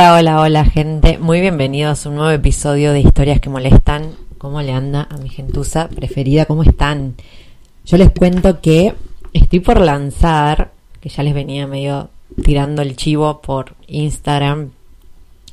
Hola, hola, hola gente, muy bienvenidos a un nuevo episodio de Historias que Molestan. ¿Cómo le anda a mi gentuza preferida? ¿Cómo están? Yo les cuento que estoy por lanzar, que ya les venía medio tirando el chivo por Instagram,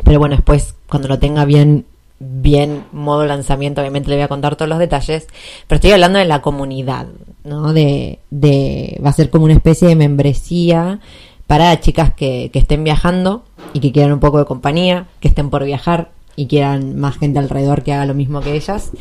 pero bueno, después cuando lo tenga bien, bien modo lanzamiento, obviamente le voy a contar todos los detalles, pero estoy hablando de la comunidad, ¿no? De, de va a ser como una especie de membresía para chicas que, que estén viajando y que quieran un poco de compañía, que estén por viajar y quieran más gente alrededor que haga lo mismo que ellas.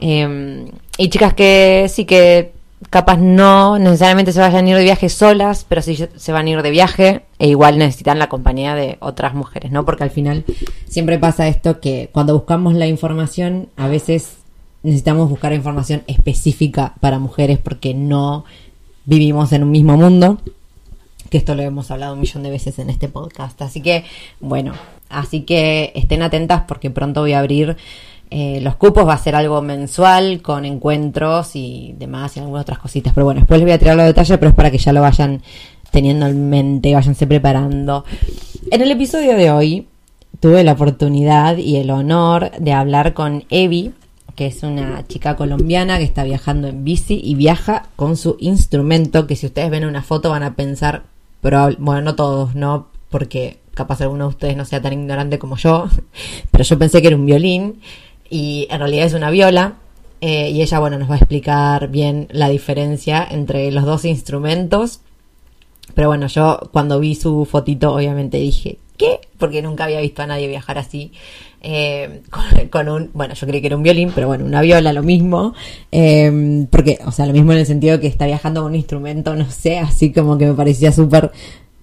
Eh, y chicas que sí que capaz no necesariamente se vayan a ir de viaje solas, pero sí se van a ir de viaje e igual necesitan la compañía de otras mujeres, ¿no? Porque al final siempre pasa esto que cuando buscamos la información, a veces necesitamos buscar información específica para mujeres porque no vivimos en un mismo mundo que esto lo hemos hablado un millón de veces en este podcast. Así que, bueno, así que estén atentas porque pronto voy a abrir eh, los cupos, va a ser algo mensual con encuentros y demás y algunas otras cositas. Pero bueno, después les voy a tirar los detalles, pero es para que ya lo vayan teniendo en mente, váyanse preparando. En el episodio de hoy tuve la oportunidad y el honor de hablar con Evi, que es una chica colombiana que está viajando en bici y viaja con su instrumento, que si ustedes ven una foto van a pensar, probable- bueno, no todos, ¿no? Porque capaz alguno de ustedes no sea tan ignorante como yo, pero yo pensé que era un violín y en realidad es una viola. eh, y ella, bueno, nos va a explicar bien la diferencia entre los dos instrumentos. Pero bueno, yo cuando vi su fotito, obviamente dije, ¿qué? Porque nunca había visto a nadie viajar así. Eh, con, un, bueno, yo creí que era un violín, pero bueno, una viola, lo mismo. eh, porque, o sea, lo mismo en el sentido que está viajando con un instrumento, no sé, así como que me parecía súper,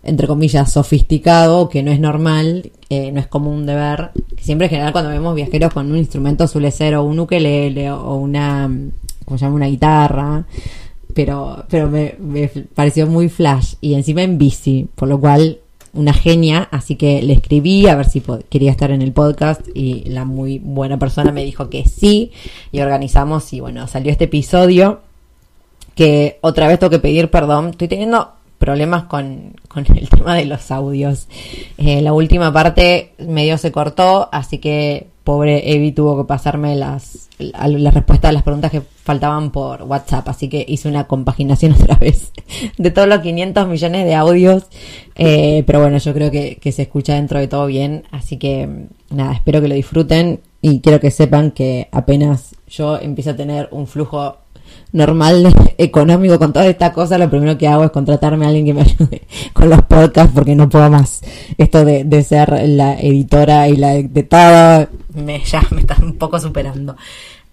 entre comillas, sofisticado, que no es normal, eh, no es común de ver. Siempre en general cuando vemos viajeros con un instrumento suele ser o un ukelele o una, ¿cómo se llama? Una guitarra pero, pero me pareció muy flash y encima en bici, por lo cual una genia, así que le escribí a ver si quería estar en el podcast y la muy buena persona me dijo que sí y organizamos y bueno, salió este episodio que otra vez tengo que pedir perdón, estoy teniendo problemas con, con el tema de los audios. Eh, la última parte medio se cortó, así que pobre Evi tuvo que pasarme las, la- las respuestas a las preguntas que faltaban por WhatsApp, así que hice una compaginación otra vez de todos los 500 millones de audios, Eh, pero bueno, yo creo que, que se escucha dentro de todo bien, así que nada, espero que lo disfruten y quiero que sepan que apenas yo empiezo a tener un flujo normal económico con toda esta cosa, lo primero que hago es contratarme a alguien que me ayude con los podcasts porque no puedo más. Esto de, de ser la editora y la de todo, me, ya me está un poco superando.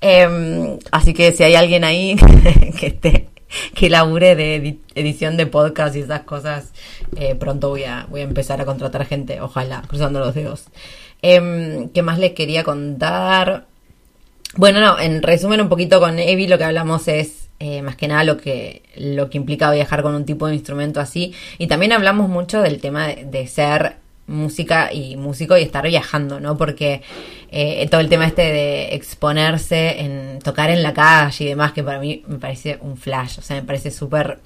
Em, así que si hay alguien ahí que esté que labure de edi- edición de podcast y esas cosas, eh, pronto voy a, voy a empezar a contratar gente, ojalá, cruzando los dedos. Em, ¿Qué más les quería contar? Bueno, no, en resumen un poquito con Evi lo que hablamos es eh, más que nada lo que, lo que implica viajar con un tipo de instrumento así. Y también hablamos mucho del tema de ser música y músico y estar viajando, ¿no? Porque eh, todo el tema este de exponerse, en tocar en la calle y demás, que para mí me parece un flash, o sea, me parece súper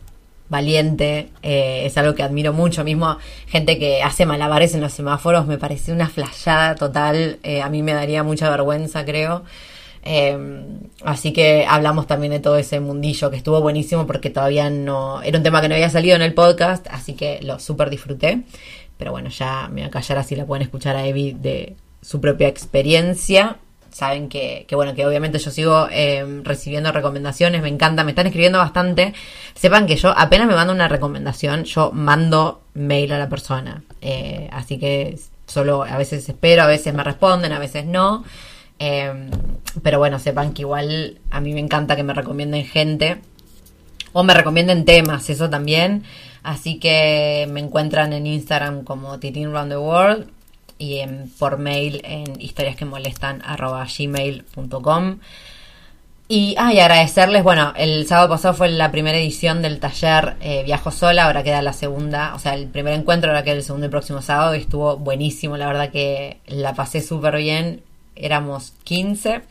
valiente, eh, es algo que admiro mucho, mismo gente que hace malabares en los semáforos, me parece una flashada total, eh, a mí me daría mucha vergüenza, creo. Eh, así que hablamos también de todo ese mundillo que estuvo buenísimo porque todavía no. Era un tema que no había salido en el podcast, así que lo súper disfruté. Pero bueno, ya me voy a callar así la pueden escuchar a Evi de su propia experiencia. Saben que, que bueno, que obviamente yo sigo eh, recibiendo recomendaciones, me encanta, me están escribiendo bastante. Sepan que yo apenas me mando una recomendación, yo mando mail a la persona. Eh, así que solo a veces espero, a veces me responden, a veces no. Eh, pero bueno, sepan que igual a mí me encanta que me recomienden gente o me recomienden temas, eso también. Así que me encuentran en Instagram como Titin Round the World y por mail en historias que molestan gmail.com. Y, ah, y agradecerles, bueno, el sábado pasado fue la primera edición del taller eh, Viajo Sola, ahora queda la segunda, o sea, el primer encuentro, ahora queda el segundo el próximo sábado y estuvo buenísimo, la verdad que la pasé súper bien, éramos 15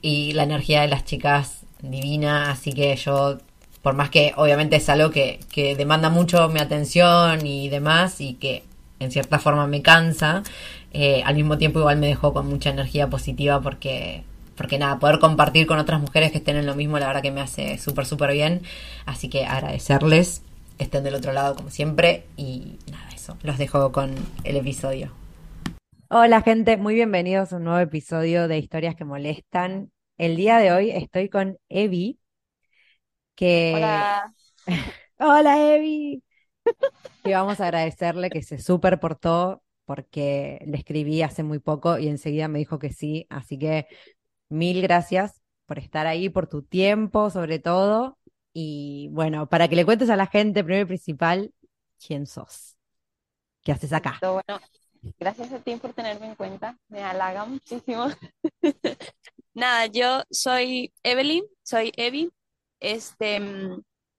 y la energía de las chicas divina, así que yo, por más que obviamente es algo que, que demanda mucho mi atención y demás y que en cierta forma me cansa, eh, al mismo tiempo igual me dejó con mucha energía positiva porque porque nada, poder compartir con otras mujeres que estén en lo mismo, la verdad que me hace súper, súper bien. Así que agradecerles estén del otro lado como siempre. Y nada, eso, los dejo con el episodio. Hola gente, muy bienvenidos a un nuevo episodio de Historias que Molestan. El día de hoy estoy con Evi, que... Hola. Hola Evi. y vamos a agradecerle que se súper portó porque le escribí hace muy poco y enseguida me dijo que sí, así que Mil gracias por estar ahí, por tu tiempo, sobre todo. Y bueno, para que le cuentes a la gente, primero y principal, quién sos. ¿Qué haces acá? Bueno, gracias a ti por tenerme en cuenta. Me halaga muchísimo. Nada, yo soy Evelyn, soy Evi. Este,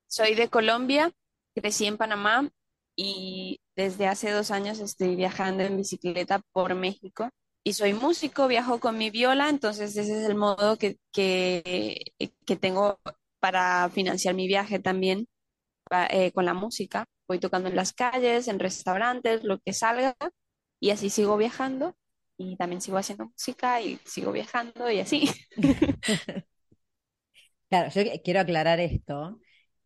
soy de Colombia, crecí en Panamá y desde hace dos años estoy viajando en bicicleta por México y soy músico, viajo con mi viola, entonces ese es el modo que, que, que tengo para financiar mi viaje también eh, con la música. Voy tocando en las calles, en restaurantes, lo que salga, y así sigo viajando y también sigo haciendo música y sigo viajando y así. Claro, yo quiero aclarar esto,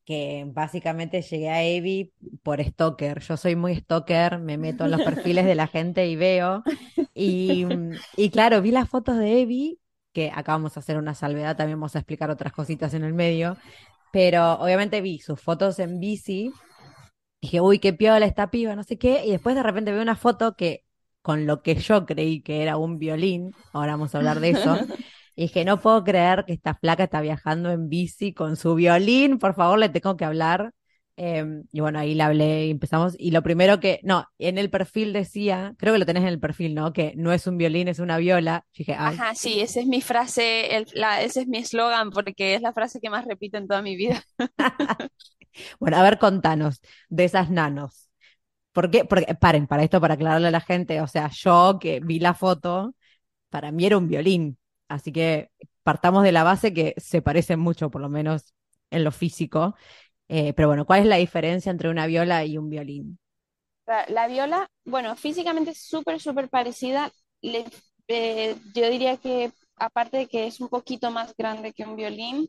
que básicamente llegué a Evi por stalker. Yo soy muy stalker, me meto en los perfiles de la gente y veo. Y, y claro, vi las fotos de Evi, que acá vamos a hacer una salvedad, también vamos a explicar otras cositas en el medio, pero obviamente vi sus fotos en bici. Dije, uy, qué piola esta piba, no sé qué, y después de repente veo una foto que con lo que yo creí que era un violín, ahora vamos a hablar de eso, Y dije, no puedo creer que esta flaca está viajando en bici con su violín, por favor, le tengo que hablar. Em, y bueno, ahí le hablé y empezamos. Y lo primero que, no, en el perfil decía, creo que lo tenés en el perfil, ¿no? Que no es un violín, es una viola. dije, Ajá, sí, esa es mi frase, el, la, ese es mi eslogan, porque es la frase que más repito en toda mi vida. bueno, a ver, contanos de esas nanos. ¿Por qué? Porque, paren, para esto, para aclararle a la gente, o sea, yo que vi la foto, para mí era un violín. Así que partamos de la base que se parecen mucho, por lo menos en lo físico. Eh, pero bueno, ¿cuál es la diferencia entre una viola y un violín? La, viola, bueno, físicamente es súper, súper parecida. Eh, yo diría que aparte de que es un poquito más grande que un violín,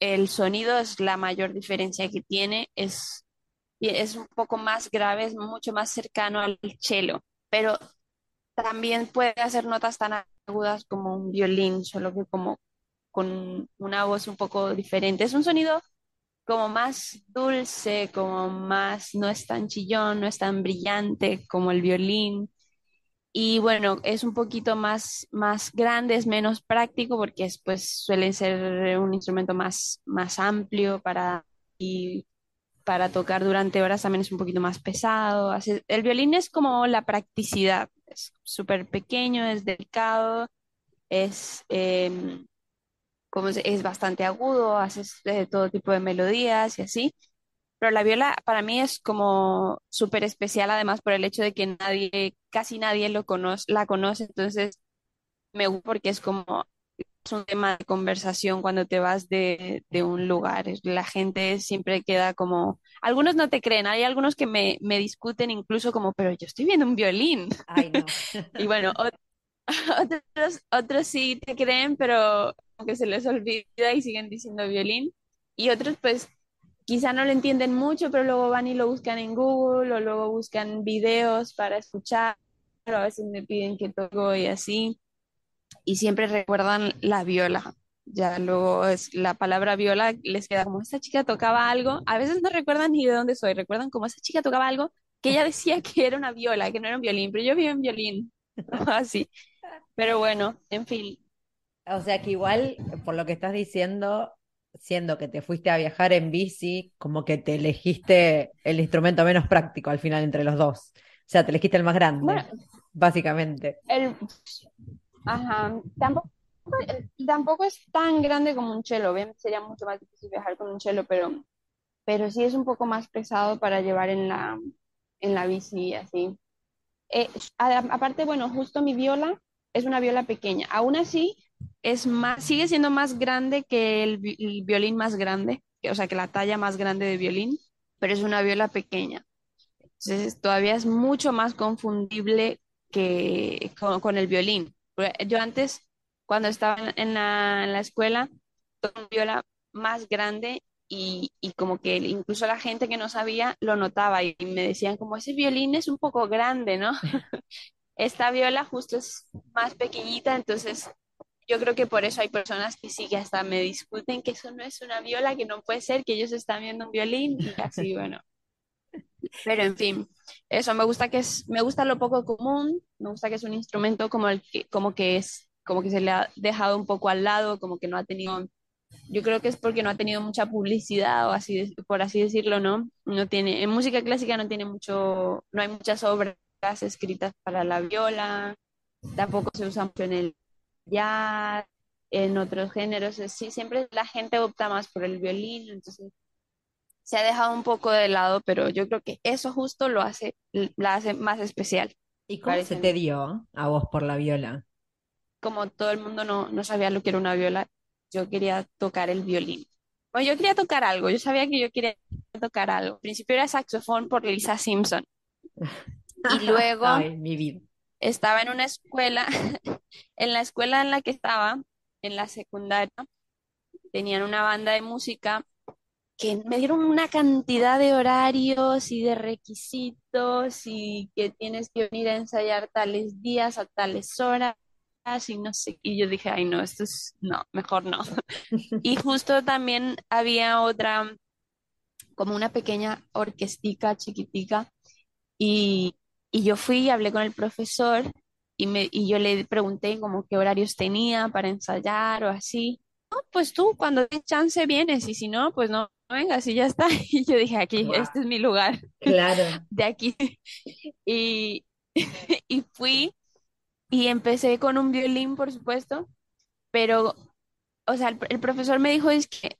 el sonido es la mayor diferencia que tiene. Es, es un poco más grave, es mucho más cercano al cello, pero también puede hacer notas tan agudas como un violín, solo que como con una voz un poco diferente. Es un sonido como más dulce, como más, no es tan chillón, no es tan brillante como el violín. Y bueno, es un poquito más, más grande, es menos práctico porque es, pues, suele ser un instrumento más, más amplio para, para tocar durante horas también es un poquito más pesado. El violín es como la practicidad, es súper pequeño, es delicado, es, em, como es, bastante agudo, haces de todo tipo de melodías y así. Pero la viola para mí es como súper especial, además por el hecho de que nadie, casi nadie lo conoce, la conoce, entonces me gusta porque es como es un tema de conversación cuando te vas de, de, un lugar. La gente siempre queda como, algunos no te creen, hay algunos que me, me discuten incluso como, pero yo estoy viendo un violín. Ay, no. y bueno, otros, otros sí te creen, pero que se les olvida y siguen diciendo violín. Y otros pues quizá no lo entienden mucho, pero luego van y lo buscan en Google o luego buscan videos para escuchar, o a veces me piden que toco y así. Y siempre recuerdan la viola. Ya luego es la palabra viola les queda como esta chica tocaba algo. A veces no recuerdan ni de dónde soy, recuerdan como esa chica tocaba algo que ella decía que era una viola, que no era un violín, pero yo vi en violín. Así. Pero bueno, en fin. O sea que igual, por lo que estás diciendo, siendo que te fuiste a viajar en bici, como que te elegiste el instrumento menos práctico al final entre los dos. O sea, te elegiste el más grande, Bueno, básicamente. el, ajá, tampoco, tampoco es tan grande como un cello. Obviamente sería mucho más difícil viajar con un cello, pero, pero sí es un poco más pesado para llevar en la, en la bici, así. Eh, aparte, bueno, justo mi viola es una viola pequeña. Aún así, es más, sigue siendo más grande que el, vi- el violín más grande, que- o sea, que la talla más grande de violín, pero es una viola pequeña. Entonces, todavía es mucho más confundible que con el violín. Porque Yo antes, cuando estaba en la, en la escuela, viola más grande y, y como que incluso la gente que no sabía lo notaba y me decían como ese violín es un poco grande, ¿no? Esta viola justo es más pequeñita, entonces yo creo que por eso hay personas que sí que hasta me discuten que eso no es una viola, que no puede ser, que ellos están viendo un violín y así, bueno. Pero en fin, eso me gusta que es, me gusta lo poco común, me gusta que es un instrumento como el que, como que es, como que se le ha dejado un poco al lado, como que no ha tenido, yo creo que es porque no ha tenido mucha publicidad o así, por así decirlo, ¿no? No tiene, en música clásica no tiene mucho, no hay muchas obras escritas para la viola, tampoco se usa mucho en el jazz, en otros géneros, sí, siempre la gente opta más por el violín, entonces se ha dejado un poco de lado, pero yo creo que eso justo lo hace, la hace más especial. ¿Y cómo se Parece te dio a vos por la viola? Como todo el mundo no, no sabía lo que era una viola, yo quería tocar el violín. Bueno, yo quería tocar algo, yo sabía que yo quería tocar algo. Al principio era saxofón por Lisa Simpson. Y luego Ay, mi vida. estaba en una escuela, en la escuela en la que estaba, en la secundaria, tenían una banda de música que me dieron una cantidad de horarios y de requisitos y que tienes que venir a ensayar tales días a tales horas y no sé, y yo dije, ay no, esto es, no, mejor no. Y justo también había otra, como una pequeña orquestica chiquitica y, y yo fui y hablé con el profesor y, me, y yo le pregunté como qué horarios tenía para ensayar o así. No, pues tú cuando tengas chance vienes y si no, pues no vengas y ya está. Y yo dije, aquí, Wow. este es mi lugar, Claro. de aquí. Y, y fui y empecé con un violín, por supuesto, pero, o sea, el, el profesor me dijo, es que,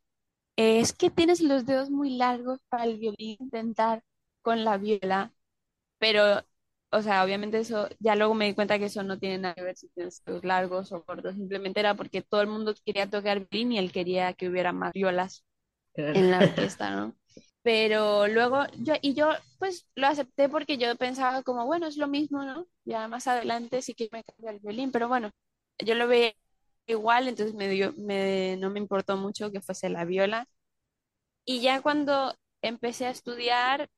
es que tienes los dedos muy largos para el violín, intentar con la viola pero, o sea, obviamente eso, ya luego me di cuenta que eso no tiene nada que ver si tienes dedos largos o cortos, simplemente era porque todo el mundo quería tocar violín y él quería que hubiera más violas en la orquesta, ¿no? Pero luego yo, y yo pues lo acepté porque yo pensaba como, bueno, es lo mismo, ¿no? Ya más adelante sí que me cambia el violín, pero bueno, yo lo veía igual, entonces me dio, me, no me importó mucho que fuese la viola. Y ya cuando empecé a estudiar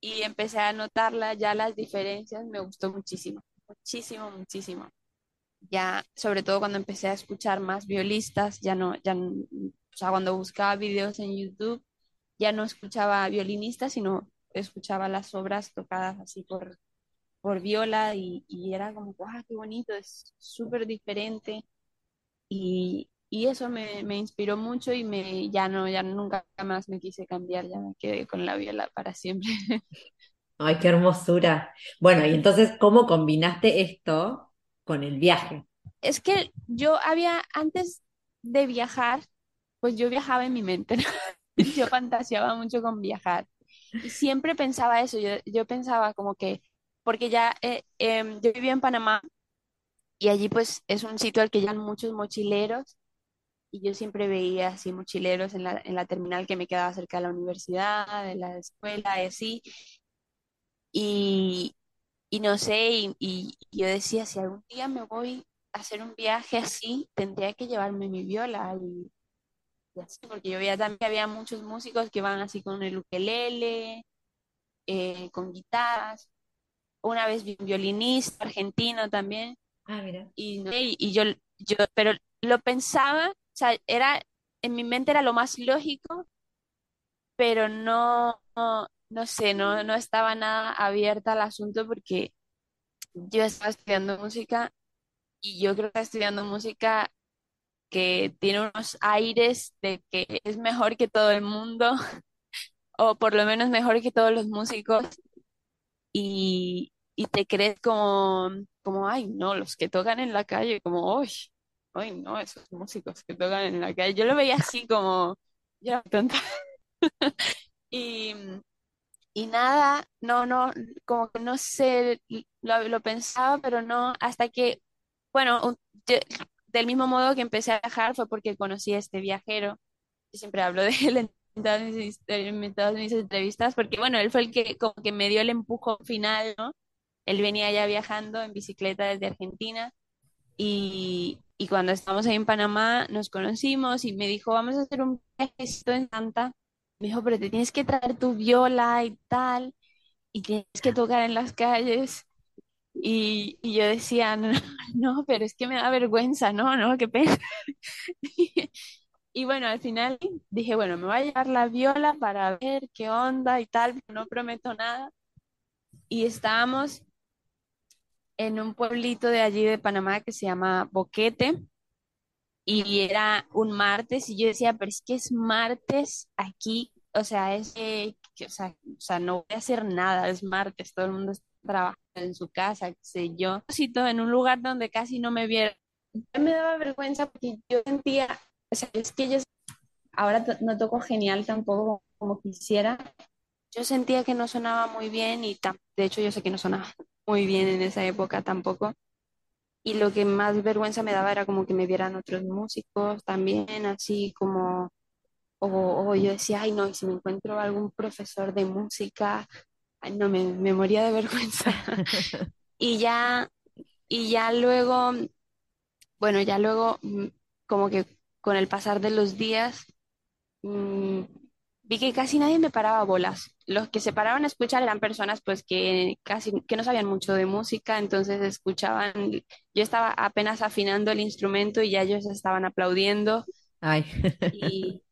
y empecé a notarla, ya las diferencias me gustó muchísimo, muchísimo, muchísimo. Ya, sobre todo cuando empecé a escuchar más violistas, ya no, ya, sea, cuando buscaba videos en YouTube, ya no escuchaba violinistas, sino escuchaba las obras tocadas así por, por viola y, y era como, ¡guau, qué bonito! Es súper diferente. Y, y eso me, me inspiró mucho y me, ya no, ya nunca más me quise cambiar, ya me quedé con la viola para siempre. Ay, qué hermosura. Bueno, y entonces, ¿cómo combinaste esto con el viaje? Es que yo había, antes de viajar, pues yo viajaba en mi mente. Yo fantaseaba mucho con viajar. Y siempre pensaba eso, yo, yo pensaba como que, porque ya eh, em, yo vivía en Panamá y allí pues es un sitio al que llegan muchos mochileros y yo siempre veía así mochileros en la, en la terminal que me quedaba cerca de la universidad, de la escuela y así. Y, y no sé, y, y yo decía, si algún día me voy hacer un viaje así, tendría que llevarme mi viola y así, porque yo veía también que había muchos músicos que van así con el ukelele, eh, con guitarras. Una vez vi un violinista argentino también. Ah, mira. Y, y, y yo, yo, pero lo pensaba, o sea, era, en mi mente era lo más lógico, pero no, no, no sé, no, no estaba nada abierta al asunto porque yo estaba estudiando música y yo creo que estudiando música que tiene unos aires de que es mejor que todo el mundo, o por lo menos mejor que todos los músicos, y, y te crees como, como, ay, no, los que tocan en la calle, como, uy, ay, no, esos músicos que tocan en la calle. Yo lo veía así como, ya, tonta. Y, y nada, no, no, como que no sé, lo, lo pensaba, pero no, hasta que, bueno, un- yo- del mismo modo que empecé a viajar fue porque conocí a este viajero. Yo siempre hablo de él en todas mis, entrevistas, porque bueno, él fue el que como que me dio el empujón final, ¿no? Él venía ya viajando en bicicleta desde Argentina y, y cuando estábamos ahí en Panamá nos conocimos y me dijo, vamos a hacer un viajecito en Santa. Me dijo, pero te tienes que traer tu viola y tal, y tienes que tocar en las calles. Y, y yo decía, no, no, pero es que me da vergüenza, no, no, qué pena. Y bueno, al final dije, bueno, me voy a llevar la viola para ver qué onda y tal, no prometo nada. Y estábamos en un pueblito de allí de Panamá que se llama Boquete y era un martes y yo decía, pero es que es martes aquí, o sea, es eh, que, o sea, o sea, no voy a hacer nada, es martes, todo el mundo está trabajando en su casa, qué sé yo, en un lugar donde casi no me vieron. Me daba vergüenza porque yo sentía, o sea, es que yo ahora no toco genial tampoco como quisiera. Yo sentía que no sonaba muy bien y de hecho yo sé que no sonaba muy bien en esa época tampoco. Y lo que más vergüenza me daba era como que me vieran otros músicos también, así como, o, o yo decía, ay no, y si me encuentro algún profesor de música, ay no, me, me moría de vergüenza. Y ya, y ya luego, bueno, ya luego, mm, como que con el pasar de los días, mm, vi que casi nadie me paraba bolas. Los que se paraban a escuchar eran personas pues que casi que no sabían mucho de música, entonces escuchaban, yo estaba apenas afinando el instrumento y ya ellos estaban aplaudiendo Ay. y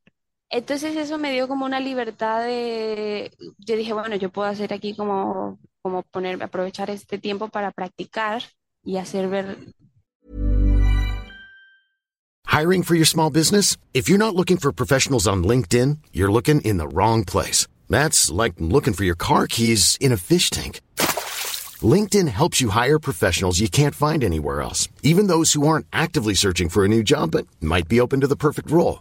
entonces eso me dio como una libertad de, yo dije, bueno, yo puedo hacer aquí como, como poner, aprovechar este tiempo para practicar y hacer ver Hiring for your small business? If you're not looking for professionals on LinkedIn, you're looking in the wrong place. That's like looking for your car keys in a fish tank. LinkedIn helps you hire professionals you can't find anywhere else, even those who aren't actively searching for a new job but might be open to the perfect role.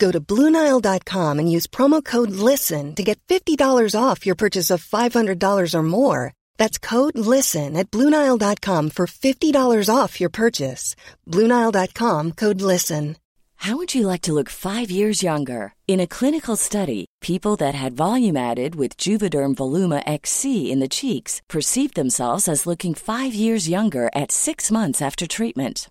Go to Bluenile.com and use promo code LISTEN to get $50 off your purchase of $500 or more. That's code LISTEN at Bluenile.com for $50 off your purchase. Bluenile.com code LISTEN. How would you like to look five years younger? In a clinical study, people that had volume added with Juvederm Voluma XC in the cheeks perceived themselves as looking five years younger at six months after treatment.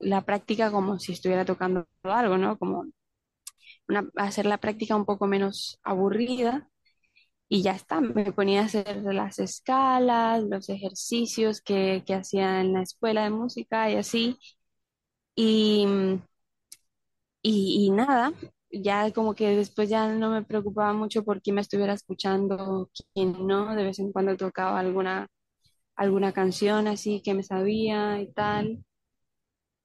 La práctica como si estuviera tocando algo, ¿no? Como hacer la práctica un poco menos aburrida y ya está. Me ponía a hacer las escalas, los ejercicios que, que hacía en la escuela de música y así. Y, y, y nada, ya como que después ya no me preocupaba mucho por quién me estuviera escuchando, quién no, de vez en cuando tocaba alguna, alguna canción así que me sabía y tal.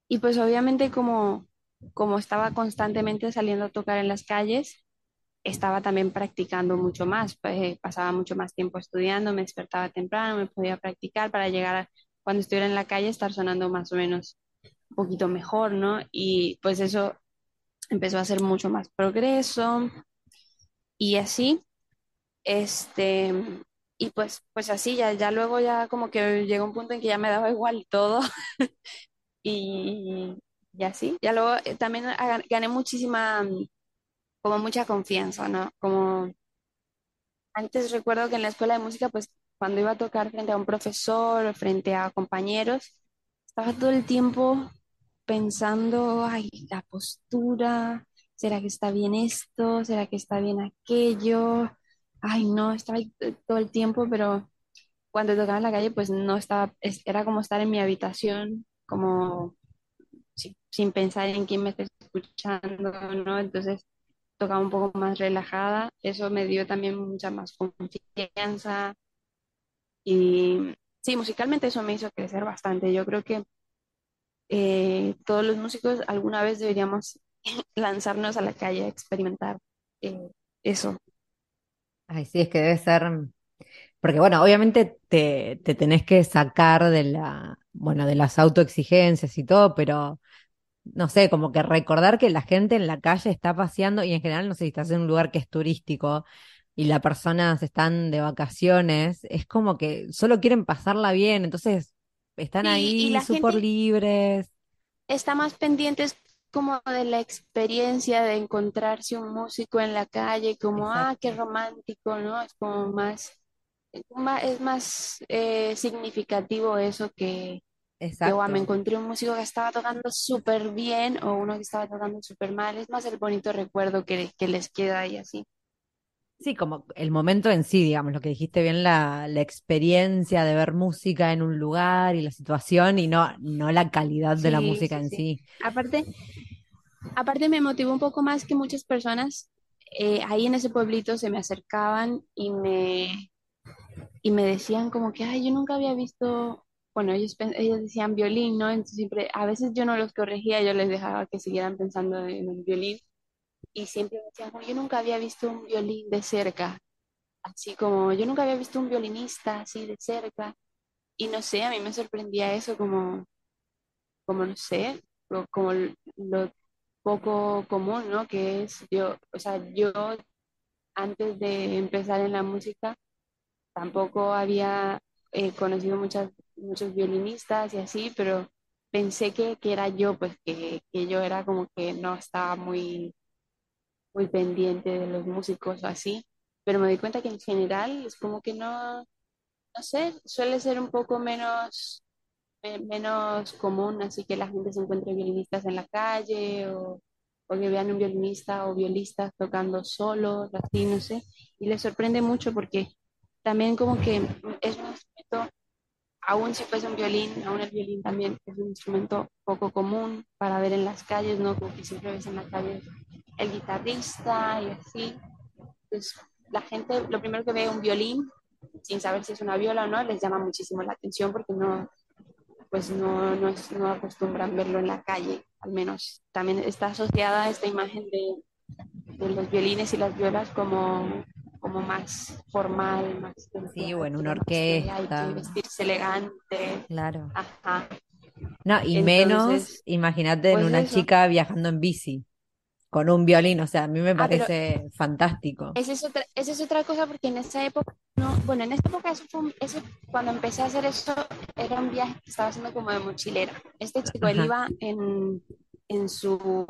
Y pues obviamente como, como estaba constantemente saliendo a tocar en las calles, estaba también practicando mucho más, pues, pasaba mucho más tiempo estudiando, me despertaba temprano, me podía practicar para llegar a, cuando estuviera en la calle estar sonando más o menos un poquito mejor, ¿no? Y pues eso empezó a hacer mucho más progreso y así, este, y pues, pues así, ya, ya luego ya como que llegó un punto en que ya me daba igual todo y, y así, ya luego eh, también gané muchísima, mm, como mucha confianza, ¿no? Como antes recuerdo que en la escuela de música, pues cuando iba a tocar frente a un profesor o frente a compañeros, estaba todo el tiempo pensando, ay, la postura, ¿será que está bien esto? ¿Será que está bien aquello? Ay, no, estaba t- todo el tiempo, pero cuando tocaba en la calle, pues no estaba, es- era como estar en mi habitación, como si- sin pensar en quién me está escuchando, ¿no? Entonces tocaba un poco más relajada, eso me dio también mucha más confianza y sí, musicalmente eso me hizo crecer bastante. Yo creo que eh, todos los músicos alguna vez deberíamos lanzarnos a la calle a experimentar eh, eso. Ay, sí, es que debe ser. Porque, bueno, obviamente te, te tenés que sacar de la, bueno, de las autoexigencias y todo, pero no sé, como que recordar que la gente en la calle está paseando y en general, no sé si estás en un lugar que es turístico y las personas están de vacaciones, es como que solo quieren pasarla bien, entonces están Y, ahí súper libres. está más pendiente como de la experiencia de encontrarse un músico en la calle, como, ah, qué romántico, ¿no? Es como más, es más, es más eh, significativo eso que, que, guau, me exacto. encontré un músico que estaba tocando súper bien o uno que estaba tocando súper mal. Es más el bonito recuerdo que, que les queda ahí así. Sí, como el momento en sí, digamos, lo que dijiste bien, la, la experiencia de ver música en un lugar y la situación y no, no la calidad de la Sí, música sí, en sí. sí. Aparte, aparte me motivó un poco más que muchas personas eh, ahí en ese pueblito se me acercaban y me, y me decían como que, ay, yo nunca había visto, bueno, ellos, ellos decían violín, ¿no? Entonces siempre, a veces yo no los corregía, yo les dejaba que siguieran pensando en el violín y siempre me decían, yo nunca había visto un violín de cerca, así como, yo nunca había visto un violinista así de cerca y no sé, a mí me sorprendía eso como, como no sé, lo- como lo poco común, ¿no? Que es yo, o sea, yo antes de empezar en la música tampoco había eh, conocido muchas, muchos violinistas y así, pero pensé que, que era yo, pues que, que yo era como que no estaba muy, muy pendiente de los músicos o así, pero me di cuenta que en general es como que no, no sé, suele ser un poco menos, me- menos común, así que la gente se encuentre violinistas en la calle o, o que vean un violinista o violistas tocando solos, así, no sé, y les sorprende mucho porque también como que es aún si fuese un violín, aún el violín también es un instrumento poco común para ver en las calles, ¿no? Como que siempre ves en la calle el guitarrista y así. Pues la gente, lo primero que ve un violín, sin saber si es una viola o no, les llama muchísimo la atención porque no, pues no, no, es, no acostumbran verlo en la calle, al menos. También está asociada esta imagen de, de los violines y las violas como como más formal, más... Sí, bueno, una orquesta. Hay que vestirse elegante. Claro. Ajá. No, y menos, imagínate, en pues una eso. chica viajando en bici, con un violín, o sea, a mí me Ah, parece fantástico. Esa es, otra, esa es otra cosa porque en esa época, no, bueno, en esa época, eso fue un- eso, cuando empecé a hacer eso, era un viaje que estaba haciendo como de mochilera. Este chico, él iba en, en su,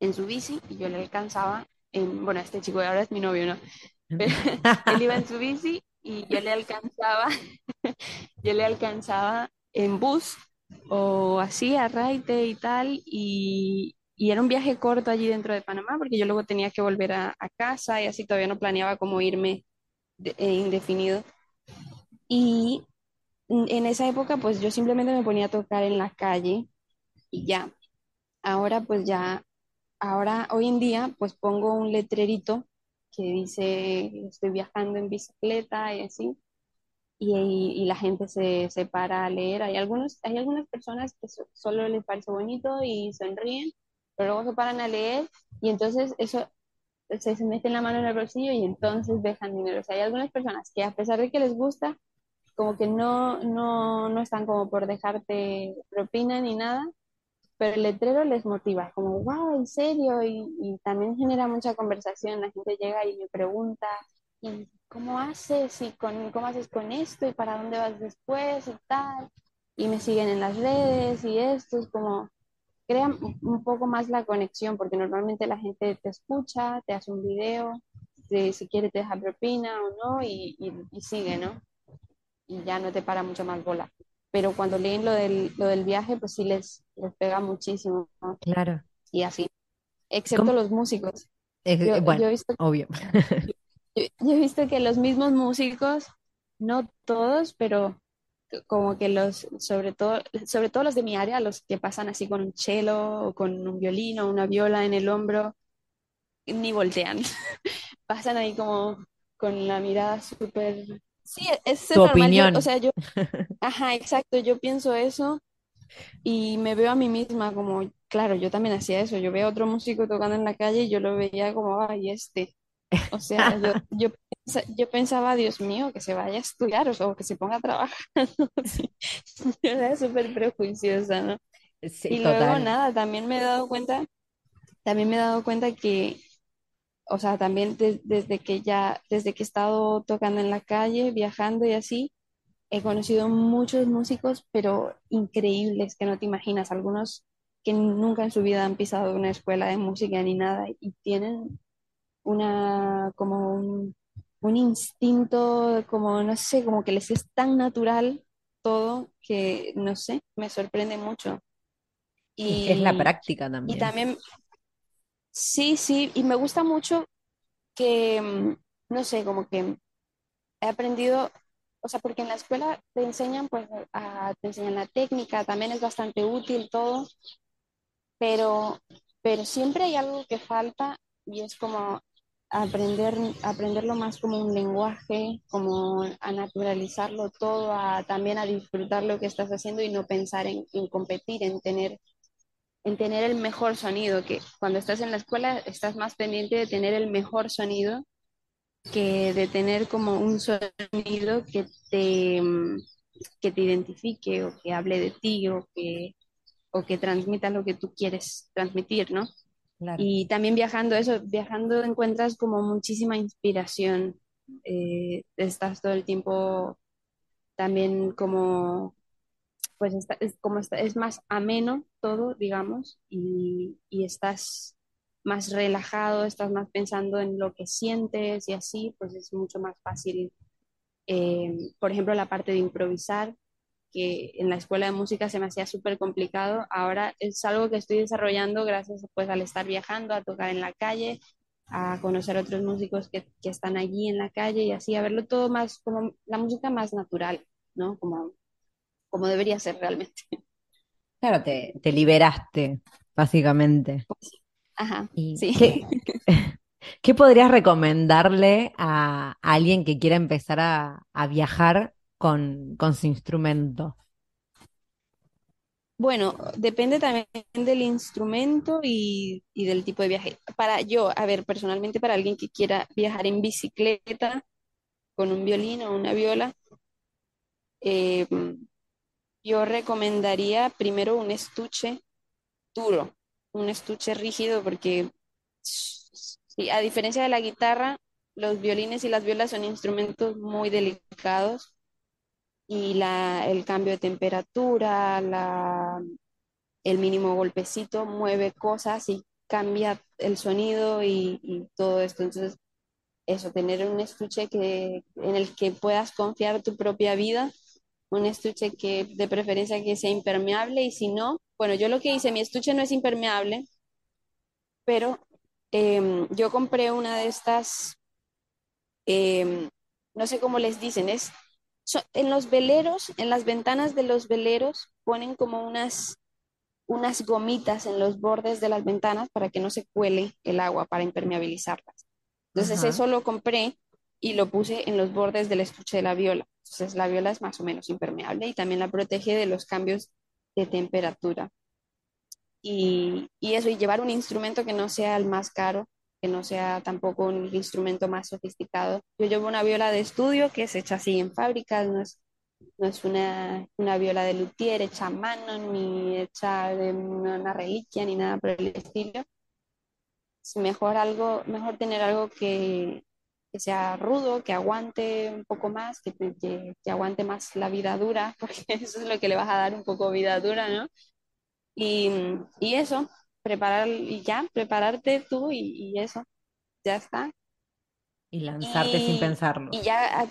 en su bici y yo le alcanzaba, en, bueno, este chico ahora es mi novio, ¿no? Pero él iba en su bici y yo le alcanzaba, yo le alcanzaba en bus o así a Raite y tal, y, y era un viaje corto allí dentro de Panamá, porque yo luego tenía que volver a, a casa y así todavía no planeaba cómo irme de- eh, indefinido. Y en esa época, pues yo simplemente me ponía a tocar en la calle y ya. Ahora, pues ya, ahora, hoy en día, pues pongo un letrerito que dice estoy viajando en bicicleta y así y, la gente se, se para a leer. Hay algunos, hay algunas personas que so- solo les parece bonito y sonríen, pero luego se paran a leer y entonces eso se, se meten la mano en el bolsillo y entonces dejan dinero. O sea, hay algunas personas que a pesar de que les gusta, como que no, no, no están como por dejarte propina ni nada, pero el letrero les motiva, como, wow, ¿en serio? Y, y también genera mucha conversación. La gente llega y me pregunta, ¿y cómo haces? ¿Y con, cómo haces con esto? ¿Y para dónde vas después? Y tal. Y me siguen en las redes y esto es como, crea un poco más la conexión, porque normalmente la gente te escucha, te hace un video, de si quiere te deja propina o no, y, y, y sigue, ¿no? Y ya no te para mucho más bola. Pero cuando leen lo del, lo del viaje, pues sí les, les pega muchísimo, ¿no? Claro. Y así. Excepto ¿Cómo? los músicos. Yo, bueno, yo he visto, obvio. yo, yo he visto que los mismos músicos, no todos, pero como que los, sobre todo, sobre todo los de mi área, los que pasan así con un cello o con un violín o una viola en el hombro, ni voltean. Pasan ahí como con la mirada súper... Sí, es Tu normal. yo- opinión. o sea, yo, ajá, exacto, yo pienso eso y me veo a mí misma como, claro, yo también hacía eso. Yo veía a otro músico tocando en la calle y yo lo veía como, ay, este. O sea, yo, yo, pensa- yo pensaba, Dios mío, que se vaya a estudiar o, o que se ponga a trabajar. Sí. Yo era súper prejuiciosa, ¿no? Sí, Y luego total. nada, también me he dado cuenta, también me he dado cuenta que, o sea, también de- desde que ya, desde que he estado tocando en la calle, viajando y así, he conocido muchos músicos, pero increíbles que no te imaginas, algunos que nunca en su vida han pisado una escuela de música ni nada y tienen una, como un, un instinto, como, no sé, como que les es tan natural todo que, no sé, me sorprende mucho. Y es la práctica y también. Sí, sí, y me gusta mucho que, mm, no sé, como que he aprendido, o sea, porque en la escuela te enseñan, pues, a, te enseñan la técnica, también es bastante útil todo, pero, pero siempre hay algo que falta y es como aprender, aprenderlo más como un lenguaje, como a naturalizarlo todo, a, también a disfrutar lo que estás haciendo y no pensar en, en competir, en tener en tener el mejor sonido, que cuando estás en la escuela estás más pendiente de tener el mejor sonido que de tener como un sonido que te, mm, que te identifique o que hable de ti o que, o que transmita lo que tú quieres transmitir, ¿no? Claro. Y también viajando, eso, viajando encuentras como muchísima inspiración, eh, estás todo el tiempo también como pues está- es, como está- es más ameno todo, digamos, y, y estás más relajado, estás más pensando en lo que sientes y así, pues es mucho más fácil. eh, por ejemplo, la parte de improvisar, que en la escuela de música se me hacía súper complicado, ahora es algo que estoy desarrollando gracias pues al estar viajando, a tocar en la calle, a conocer otros músicos que, que están allí en la calle y así, a verlo todo más como la música más natural ¿no? Como, como debería ser realmente. Claro, te, te liberaste, básicamente. Ajá, ¿Y sí. qué, qué podrías recomendarle a alguien que quiera empezar a, a viajar con, con su instrumento? Bueno, depende también del instrumento y, y del tipo de viaje. Para yo, a ver, personalmente para alguien que quiera viajar en bicicleta con un violín o una viola, eh, yo recomendaría primero un estuche duro, un estuche rígido, porque a diferencia de la guitarra, los violines y las violas son instrumentos muy delicados y la, el cambio de temperatura, la, el mínimo golpecito mueve cosas y cambia el sonido y, y todo esto. Entonces, eso, tener un estuche que, en el que puedas confiar tu propia vida, un estuche que de preferencia que sea impermeable y si no, bueno, yo lo que hice, mi estuche no es impermeable, pero em, yo compré una de estas, em, no sé cómo les dicen, es so- en los veleros, en las ventanas de los veleros ponen como unas, unas gomitas en los bordes de las ventanas para que no se cuele el agua, para impermeabilizarlas. Entonces Ajá. eso lo compré y lo puse en los bordes del estuche de la viola. Entonces la viola es más o menos impermeable y también la protege de los cambios de temperatura. Y, y eso, y llevar un instrumento que no sea el más caro, que no sea tampoco un instrumento más sofisticado. Yo llevo una viola de estudio que es hecha así en fábricas, no es, no es una, una viola de luthier hecha a mano, ni hecha de una, reliquia, ni nada por el estilo. Es mejor algo, mejor tener algo que, que sea rudo, que aguante un poco más, que, que, que aguante más la vida dura, porque eso es lo que le vas a dar un poco vida dura, ¿no? Y, y eso, preparar, y ya, prepararte tú y, y eso, ya está. Y lanzarte sin pensarlo. y ya,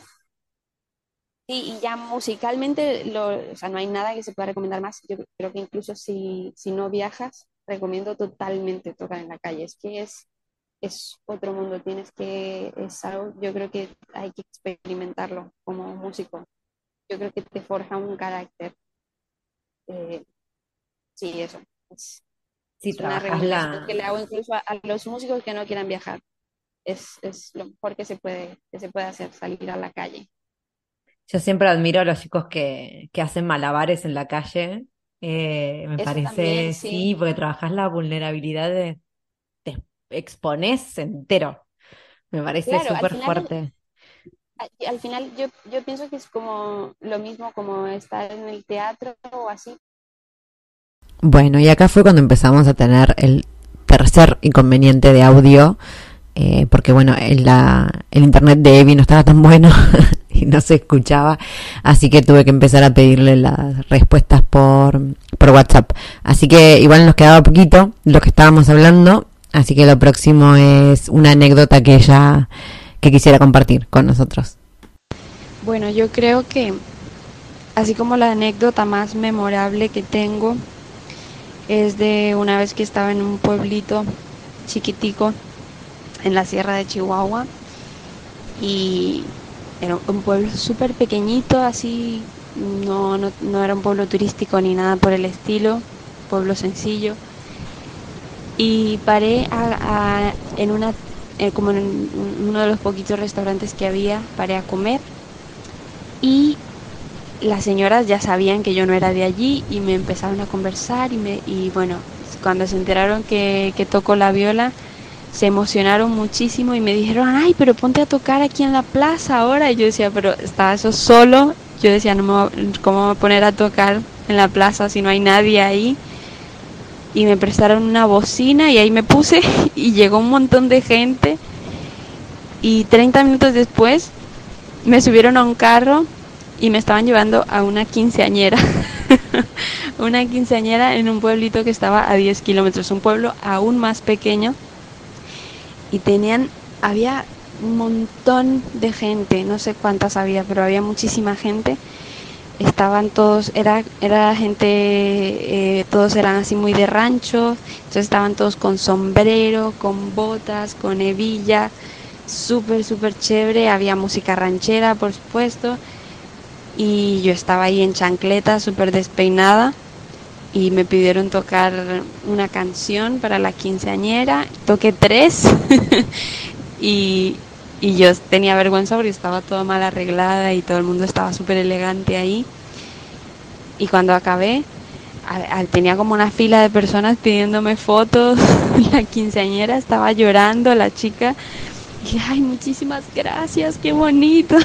y ya musicalmente, lo, o sea, no hay nada que se pueda recomendar más. Yo creo que incluso si, si no viajas, recomiendo totalmente tocar en la calle. Es que es, es otro mundo, tienes que, es algo, yo creo que hay que experimentarlo como músico. Yo creo que te forja un carácter. Eh, sí, eso. Es, Si es una recomendación que la, le hago incluso a, a los músicos que no quieran viajar. Es, es lo mejor que se puede, que se puede hacer, salir a la calle. Yo siempre admiro a los chicos que, que hacen malabares en la calle. Eh, me Eso parece, también, sí, sí. porque trabajas la vulnerabilidad de, expones entero. Me parece Claro, súper fuerte. al, al final yo, yo pienso que es como lo mismo como estar en el teatro o así. Bueno, y acá fue cuando empezamos a tener el tercer inconveniente de audio, eh, porque bueno, el, la- el internet de Evi no estaba tan bueno y no se escuchaba, así que tuve que empezar a pedirle las respuestas por, por WhatsApp. Así que igual nos quedaba poquito lo que estábamos hablando, así que lo próximo es una anécdota que ella que quisiera compartir con nosotros. Bueno, yo creo que así como la anécdota más memorable que tengo es de una vez que estaba en un pueblito chiquitico en la sierra de Chihuahua y era un pueblo súper pequeñito, así no, no, no era un pueblo turístico ni nada por el estilo, pueblo sencillo. Y paré a- en una, eh, como en un- uno de los poquitos restaurantes que había, paré a comer y las señoras ya sabían que yo no era de allí y me empezaron a conversar y, me, y bueno, cuando se enteraron que, que toco la viola, se emocionaron muchísimo y me dijeron, ay, pero ponte a tocar aquí en la plaza ahora. Y yo decía, pero estaba eso solo. Yo decía, no me ¿cómo me voy a poner a tocar en la plaza si no hay nadie ahí? Y me prestaron una bocina y ahí me puse y llegó un montón de gente. Y 30 minutos después me subieron a un carro y me estaban llevando a una quinceañera. una quinceañera en un pueblito que estaba a 10 kilómetros, un pueblo aún más pequeño. Y tenían, había un montón de gente, no sé cuántas había, pero había muchísima gente. Estaban todos, era, era gente, eh, todos eran así muy de rancho, entonces estaban todos con sombrero, con botas, con hebilla, súper, súper chévere. Había música ranchera, por supuesto. y yo estaba ahí en chancleta, súper despeinada y me pidieron tocar una canción para la quinceañera. Toqué tres y, y yo tenía vergüenza porque estaba toda mal arreglada y todo el mundo estaba súper elegante ahí. Y cuando acabé, tenía como una fila de personas pidiéndome fotos. La quinceañera estaba llorando, la chica. Y ay, muchísimas gracias, qué bonito.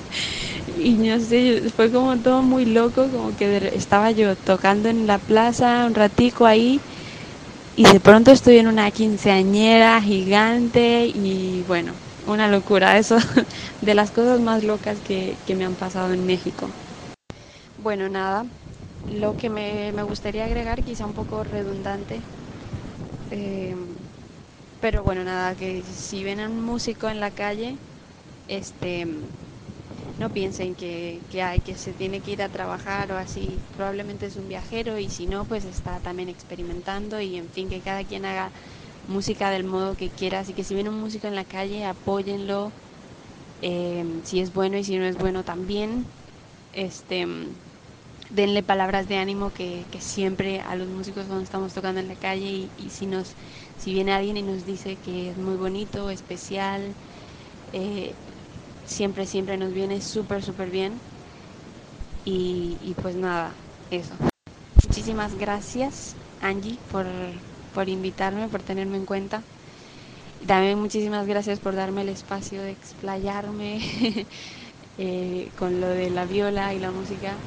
y no sé, fue como todo muy loco, como que estaba yo tocando en la plaza un ratico ahí y de pronto estoy en una quinceañera gigante y bueno, una locura, eso de las cosas más locas que, que me han pasado en México. Bueno, nada, lo que me, me gustaría agregar, quizá un poco redundante, eh, pero bueno, nada, que si ven a un músico en la calle, este no piensen que, que, hay, que se tiene que ir a trabajar o así, probablemente es un viajero y si no, pues está también experimentando y en fin, que cada quien haga música del modo que quiera, así que si ven un músico en la calle, apóyenlo, eh, si es bueno y si no es bueno también, este denle palabras de ánimo que, siempre a los músicos cuando estamos tocando en la calle y, si nos si viene alguien y nos dice que es muy bonito, especial, eh, siempre, siempre nos viene súper, súper bien. Y, pues nada, eso. Muchísimas gracias, Angie, por, por invitarme, por tenerme en cuenta. También muchísimas gracias por darme el espacio de explayarme eh, con lo de la viola y la música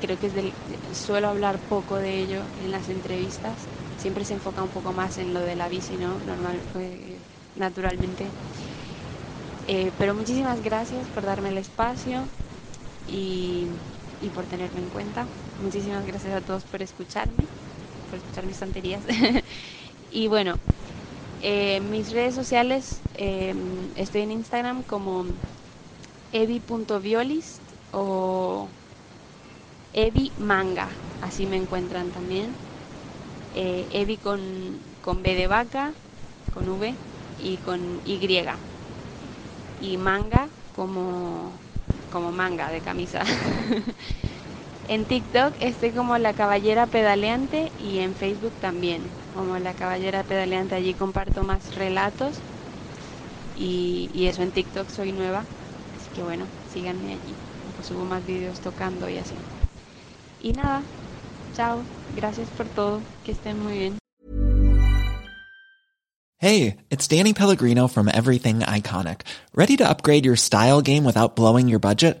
creo que es del, suelo hablar poco de ello en las entrevistas. Siempre se enfoca un poco más en lo de la bici, ¿no? Normal, eh, naturalmente. Eh, pero muchísimas gracias por darme el espacio y, por tenerme en cuenta. Muchísimas gracias a todos por escucharme, por escuchar mis tonterías. y bueno, eh, mis redes sociales, estoy en Instagram como evi.violist o Evi Manga, así me encuentran también. Eh, Evi con, con B de vaca, con V y con Y. Y manga como, como manga de camisa. en TikTok estoy como la caballera pedaleante y en Facebook también, como la caballera pedaleante. Allí comparto más relatos y, y eso en TikTok soy nueva. Así que bueno, síganme allí. subo más vídeos tocando y así. Y nada, chao. Gracias por todo. Que estén muy bien. Hey, it's Danny Pellegrino from Everything Iconic. Ready to upgrade your style game without blowing your budget?